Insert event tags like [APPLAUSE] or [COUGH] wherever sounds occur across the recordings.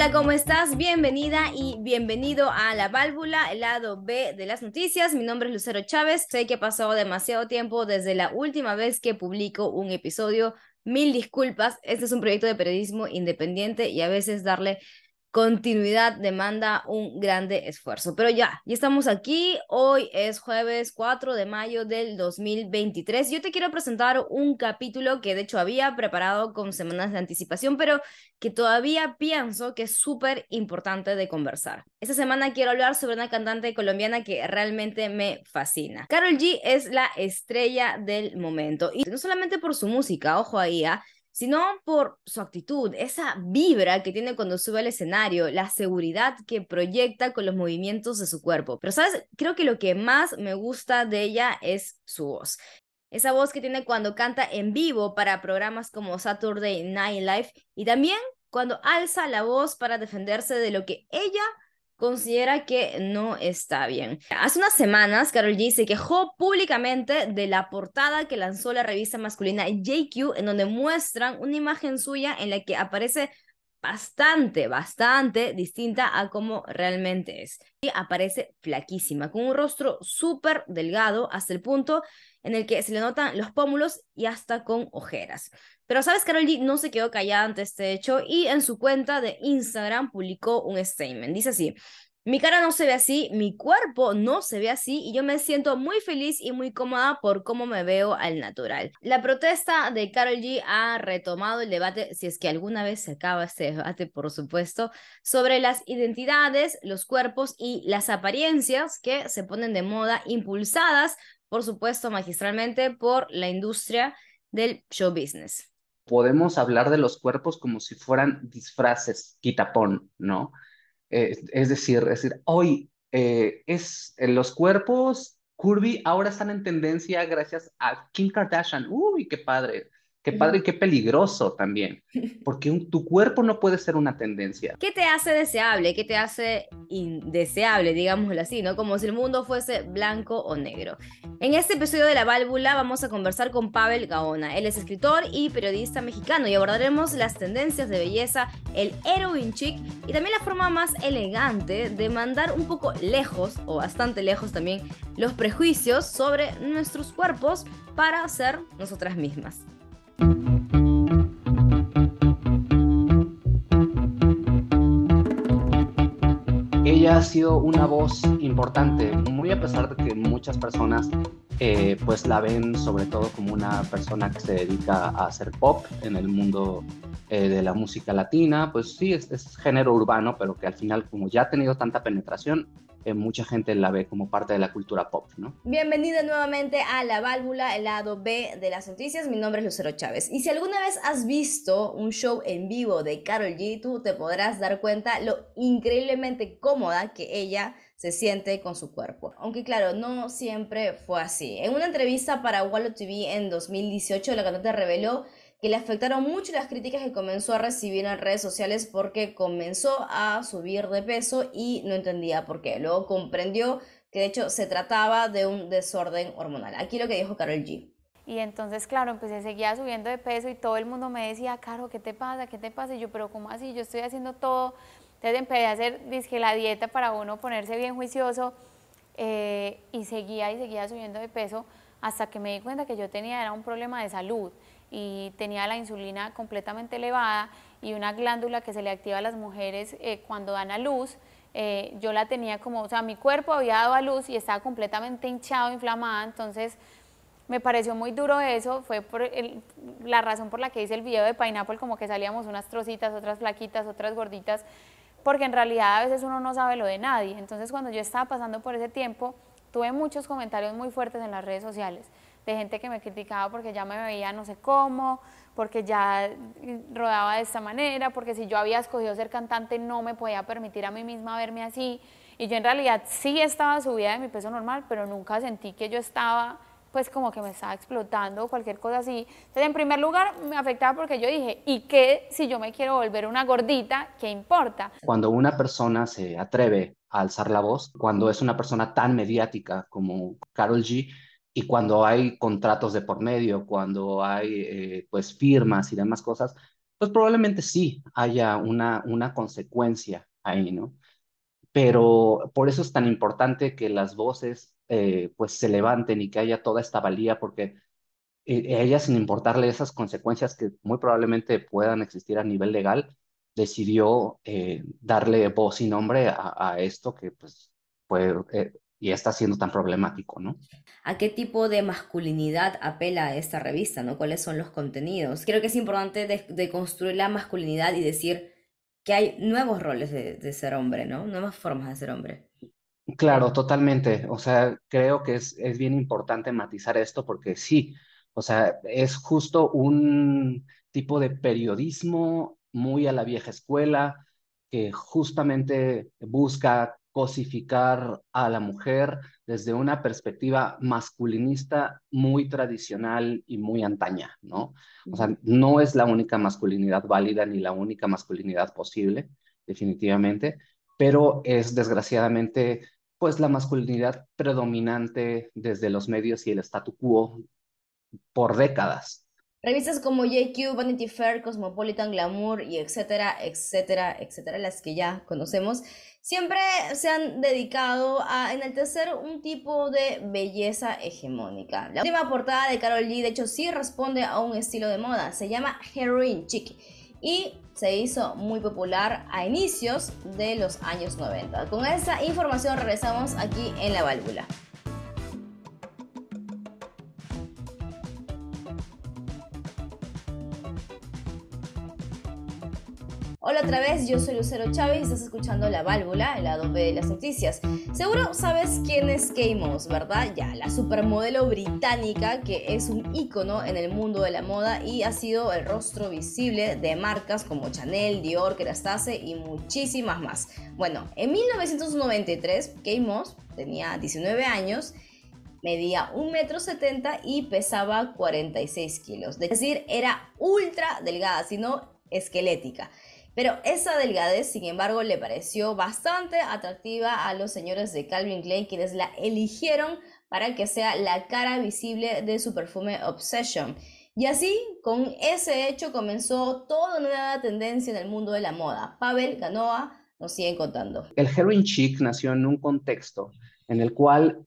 Hola, ¿cómo estás? Bienvenida y bienvenido a La Válvula, el lado B de las noticias. Mi nombre es Lucero Chávez. Sé que ha pasado demasiado tiempo desde la última vez que publico un episodio. Mil disculpas. Este es un proyecto de periodismo independiente y a veces darle continuidad demanda un grande esfuerzo. Pero ya, ya estamos aquí. Hoy es jueves 4 de mayo del 2023. Yo te quiero presentar un capítulo que de hecho había preparado con semanas de anticipación, pero que todavía pienso que es súper importante de conversar. Esta semana quiero hablar sobre una cantante colombiana que realmente me fascina. Carol G es la estrella del momento y no solamente por su música, ojo ahí, ¿ah? Sino por su actitud, esa vibra que tiene cuando sube al escenario, la seguridad que proyecta con los movimientos de su cuerpo. Pero, ¿sabes? Creo que lo que más me gusta de ella es su voz. Esa voz que tiene cuando canta en vivo para programas como Saturday Night Live y también cuando alza la voz para defenderse de lo que ella considera que no está bien. Hace unas semanas, Carol G se quejó públicamente de la portada que lanzó la revista masculina JQ, en donde muestran una imagen suya en la que aparece bastante, bastante distinta a cómo realmente es. Y aparece flaquísima, con un rostro súper delgado hasta el punto en el que se le notan los pómulos y hasta con ojeras. Pero sabes, Carol G no se quedó callada ante este hecho y en su cuenta de Instagram publicó un statement. Dice así, mi cara no se ve así, mi cuerpo no se ve así y yo me siento muy feliz y muy cómoda por cómo me veo al natural. La protesta de Carol G ha retomado el debate, si es que alguna vez se acaba este debate, por supuesto, sobre las identidades, los cuerpos y las apariencias que se ponen de moda, impulsadas, por supuesto, magistralmente por la industria del show business. Podemos hablar de los cuerpos como si fueran disfraces, quitapón, ¿no? Eh, es decir, es decir, hoy eh, es eh, los cuerpos curvy ahora están en tendencia gracias a Kim Kardashian. Uy, qué padre. Qué padre y qué peligroso también, [LAUGHS] porque tu cuerpo no puede ser una tendencia. ¿Qué te hace deseable? ¿Qué te hace indeseable, digámoslo así, ¿no? Como si el mundo fuese blanco o negro. En este episodio de La Válvula vamos a conversar con Pavel Gaona. Él es escritor y periodista mexicano y abordaremos las tendencias de belleza, el heroin chic y también la forma más elegante de mandar un poco lejos, o bastante lejos también, los prejuicios sobre nuestros cuerpos para ser nosotras mismas. Ella ha sido una voz importante, muy a pesar de que muchas personas eh, pues la ven sobre todo como una persona que se dedica a hacer pop en el mundo eh, de la música latina, pues sí, es, es, género urbano, pero que al final como ya ha tenido tanta penetración, eh, mucha gente la ve como parte de la cultura pop, ¿no? Bienvenida nuevamente a La Válvula, el lado B de las noticias. Mi nombre es Lucero Chávez. Y si alguna vez has visto un show en vivo de Carol G, tú te podrás dar cuenta lo increíblemente cómoda que ella se siente con su cuerpo. Aunque claro, no siempre fue así. En una entrevista para Wallo TV en 2018, la cantante reveló que le afectaron mucho las críticas que comenzó a recibir en redes sociales porque comenzó a subir de peso y no entendía por qué. Luego comprendió que de hecho se trataba de un desorden hormonal. Aquí lo que dijo Carol G. Y entonces, claro, empecé, seguía subiendo de peso y todo el mundo me decía, Caro, ¿qué te pasa? ¿Qué te pasa? Y yo, pero ¿cómo así? Yo estoy haciendo todo. Entonces empecé a hacer, dije, la dieta para uno ponerse bien juicioso eh, y seguía y seguía subiendo de peso hasta que me di cuenta que yo tenía era un problema de salud y tenía la insulina completamente elevada y una glándula que se le activa a las mujeres eh, cuando dan a luz. Eh, yo la tenía como, o sea, mi cuerpo había dado a luz y estaba completamente hinchado, inflamada, entonces me pareció muy duro eso, fue la razón por la que hice el video de Pineapple, como que salíamos unas trocitas, otras flaquitas, otras gorditas, porque en realidad a veces uno no sabe lo de nadie. Entonces cuando yo estaba pasando por ese tiempo, tuve muchos comentarios muy fuertes en las redes sociales de gente que me criticaba porque ya me veía no sé cómo, porque ya rodaba de esta manera, porque si yo había escogido ser cantante no me podía permitir a mí misma verme así. Y yo en realidad sí estaba subida de mi peso normal, pero nunca sentí que yo estaba pues como que me estaba explotando o cualquier cosa así. Entonces, en primer lugar, me afectaba porque yo dije, ¿y qué si yo me quiero volver una gordita? ¿Qué importa? Cuando una persona se atreve a alzar la voz, cuando es una persona tan mediática como Carol G, y cuando hay contratos de por medio, cuando hay eh, pues firmas y demás cosas, pues probablemente sí haya una, una consecuencia ahí, ¿no? Pero por eso es tan importante que las voces eh, pues se levanten y que haya toda esta valía, porque eh, ella, sin importarle esas consecuencias que muy probablemente puedan existir a nivel legal, decidió darle voz y nombre a, esto que pues fue y está siendo tan problemático, ¿no? ¿A qué tipo de masculinidad apela esta revista, ¿no? ¿Cuáles son los contenidos? Creo que es importante de, construir la masculinidad y decir que hay nuevos roles de, de, ser hombre, ¿no? Nuevas formas de ser hombre. Claro, totalmente. O sea, creo que es, es bien importante matizar esto porque sí, o sea, es justo un tipo de periodismo muy a la vieja escuela que justamente busca cosificar a la mujer desde una perspectiva masculinista muy tradicional y muy antaña, ¿no? O sea, no es la única masculinidad válida ni la única masculinidad posible, definitivamente, pero es desgraciadamente pues la masculinidad predominante desde los medios y el statu quo por décadas. Revistas como JQ, Vanity Fair, Cosmopolitan, Glamour y etcétera, etcétera, etcétera, las que ya conocemos, siempre se han dedicado a enaltecer un tipo de belleza hegemónica. La última portada de Carol G, de hecho, sí responde a un estilo de moda, se llama Heroin Chic y se hizo muy popular a inicios de los años 90. Con esa información regresamos aquí en la válvula. Hola otra vez, yo soy Lucero Chávez y estás escuchando La Válvula, el lado B de las noticias. Seguro sabes quién es Kate Moss, ¿verdad? Ya, la supermodelo británica que es un ícono en el mundo de la moda y ha sido el rostro visible de marcas como Chanel, Dior, Kerastase y muchísimas más. Bueno, en 1993, Kate Moss tenía 19 años medía 1,70 m y pesaba 46 kilos. Es decir, era ultra delgada, sino esquelética. Pero esa delgadez, sin embargo, le pareció bastante atractiva a los señores de Calvin Klein, quienes la eligieron para que sea la cara visible de su perfume Obsession. Y así, con ese hecho, comenzó toda una nueva tendencia en el mundo de la moda. Pavel Ganoa nos sigue contando. El heroin chic nació en un contexto en el cual,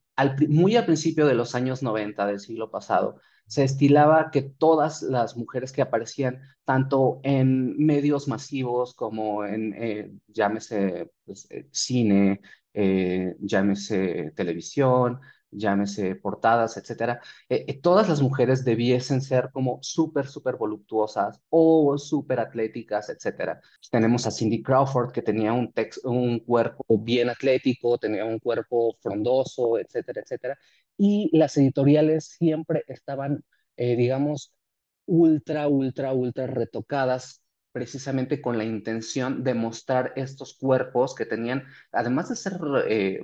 muy al principio de los años 90 del siglo pasado, se estilaba que todas las mujeres que aparecían tanto en medios masivos como en, eh, llámese pues, eh, cine, eh, llámese televisión, llámese portadas, etcétera, eh, eh, todas las mujeres debiesen ser como súper, súper voluptuosas o súper atléticas, etcétera. Tenemos a Cindy Crawford que tenía un, un cuerpo bien atlético, tenía un cuerpo frondoso, etcétera, etcétera. Y las editoriales siempre estaban, eh, digamos, ultra, ultra, ultra retocadas precisamente con la intención de mostrar estos cuerpos que tenían, además de ser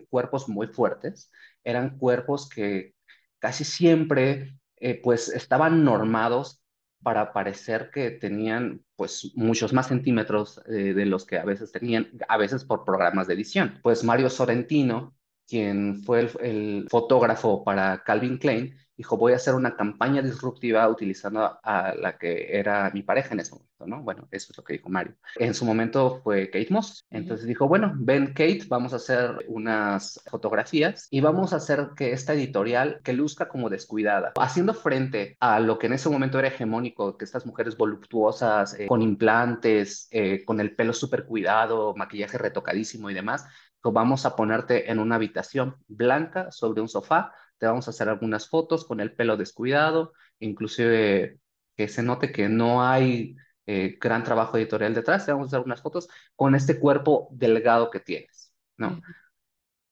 cuerpos muy fuertes, eran cuerpos que casi siempre eh, pues estaban normados para parecer que tenían pues muchos más centímetros eh, de los que a veces tenían, a veces por programas de edición. Pues Mario Sorrentino, quien fue el, el fotógrafo para Calvin Klein, dijo, voy a hacer una campaña disruptiva utilizando a la que era mi pareja en ese momento, ¿no? Bueno, eso es lo que dijo Mario. En su momento fue Kate Moss. Entonces dijo, bueno, ven Kate, vamos a hacer unas fotografías y vamos a hacer que esta editorial que luzca como descuidada, haciendo frente a lo que en ese momento era hegemónico, que estas mujeres voluptuosas, eh, con implantes, eh, con el pelo súper cuidado, maquillaje retocadísimo y demás, vamos a ponerte en una habitación blanca sobre un sofá te vamos a hacer algunas fotos con el pelo descuidado, inclusive que se note que no hay eh, gran trabajo editorial detrás, te vamos a hacer unas fotos con este cuerpo delgado que tienes, ¿no?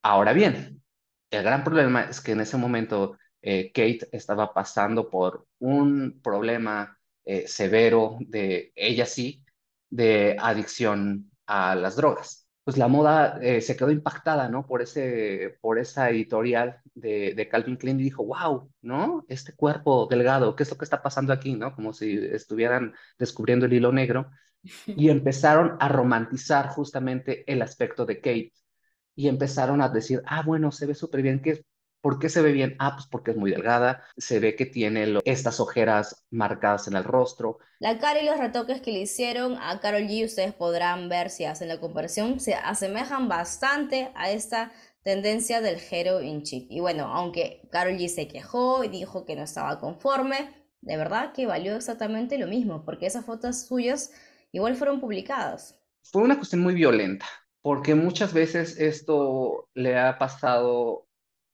Ahora bien, el gran problema es que en ese momento eh, Kate estaba pasando por un problema eh, severo de, ella sí, de adicción a las drogas pues la moda eh, se quedó impactada, ¿no? Por, ese, por esa editorial de, de, Calvin Klein y dijo, wow, ¿no? Este cuerpo delgado, ¿qué es lo que está pasando aquí, ¿no? Como si estuvieran descubriendo el hilo negro. [LAUGHS] Y empezaron a romantizar justamente el aspecto de Kate. Y empezaron a decir, ah, bueno, se ve súper bien, que ¿Por qué se ve bien? Ah, pues porque es muy delgada, se ve que tiene estas ojeras marcadas en el rostro. La cara y los retoques que le hicieron a Carol G, ustedes podrán ver si hacen la comparación, se asemejan bastante a esta tendencia del heroin chic. Y bueno, aunque Carol G se quejó y dijo que no estaba conforme, de verdad que valió exactamente lo mismo, porque esas fotos suyas igual fueron publicadas. Fue una cuestión muy violenta, porque muchas veces esto le ha pasado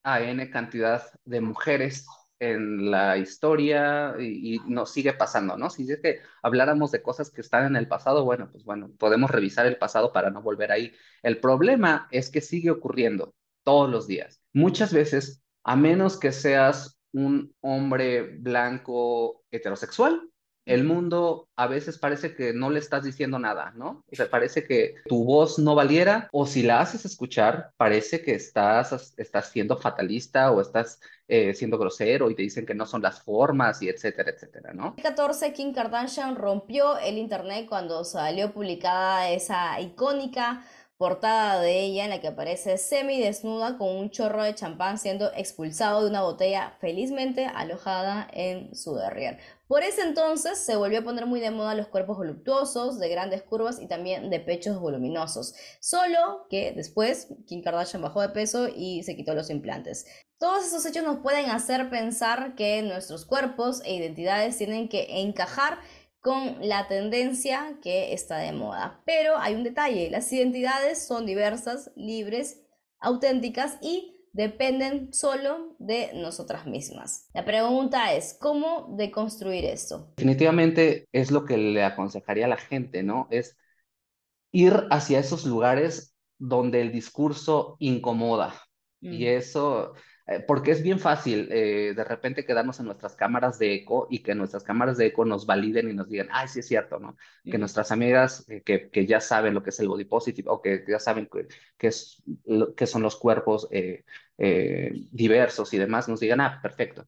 a N cantidad de mujeres en la historia y, nos sigue pasando, ¿no? Si es que habláramos de cosas que están en el pasado, bueno, pues bueno, podemos revisar el pasado para no volver ahí. El problema es que sigue ocurriendo todos los días. Muchas veces, a menos que seas un hombre blanco heterosexual, el mundo a veces parece que no le estás diciendo nada, ¿no? O sea, parece que tu voz no valiera o si la haces escuchar, parece que estás, estás siendo fatalista o estás eh, siendo grosero y te dicen que no son las formas y etcétera, etcétera, ¿no? El 14, Kim Kardashian rompió el internet cuando salió publicada esa icónica portada de ella en la que aparece semi desnuda con un chorro de champán siendo expulsado de una botella felizmente alojada en su derrier. Por ese entonces se volvió a poner muy de moda los cuerpos voluptuosos, de grandes curvas y también de pechos voluminosos. Solo que después Kim Kardashian bajó de peso y se quitó los implantes. Todos esos hechos nos pueden hacer pensar que nuestros cuerpos e identidades tienen que encajar con la tendencia que está de moda. Pero hay un detalle, las identidades son diversas, libres, auténticas y dependen solo de nosotras mismas. La pregunta es, ¿cómo deconstruir esto? Definitivamente es lo que le aconsejaría a la gente, ¿no? Es ir hacia esos lugares donde el discurso incomoda. Y mm. eso porque es bien fácil eh, de repente quedarnos en nuestras cámaras de eco y que nuestras cámaras de eco nos validen y nos digan, ay, sí es cierto, ¿no? Que nuestras amigas eh, que, que, ya saben lo que es el body positive o que ya saben que, es, que son los cuerpos diversos y demás, nos digan, ah, perfecto.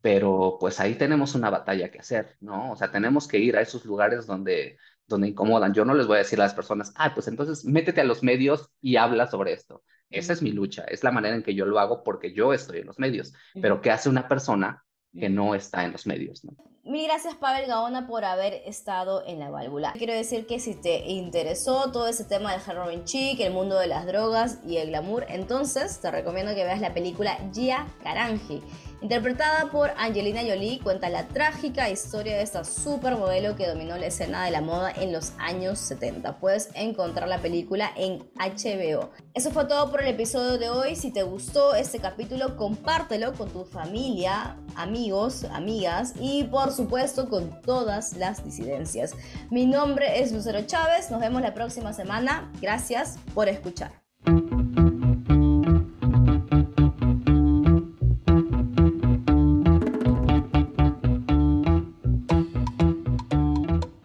Pero pues ahí tenemos una batalla que hacer, ¿no? O sea, tenemos que ir a esos lugares donde, donde incomodan. Yo no les voy a decir a las personas, ah, pues entonces métete a los medios y habla sobre esto. Esa es mi lucha, es la manera en que yo lo hago porque yo estoy en los medios. Pero ¿qué hace una persona que no está en los medios? ¿no? Mil gracias Pavel Gaona por haber estado en la válvula. Quiero decir que si te interesó todo ese tema del heroin chic, el mundo de las drogas y el glamour, entonces te recomiendo que veas la película Gia Karanji Interpretada por Angelina Jolie, cuenta la trágica historia de esta supermodelo que dominó la escena de la moda en los años 70. Puedes encontrar la película en HBO. Eso fue todo por el episodio de hoy. Si te gustó este capítulo, compártelo con tu familia, amigos, amigas y por supuesto con todas las disidencias. Mi nombre es Lucero Chávez. Nos vemos la próxima semana. Gracias por escuchar.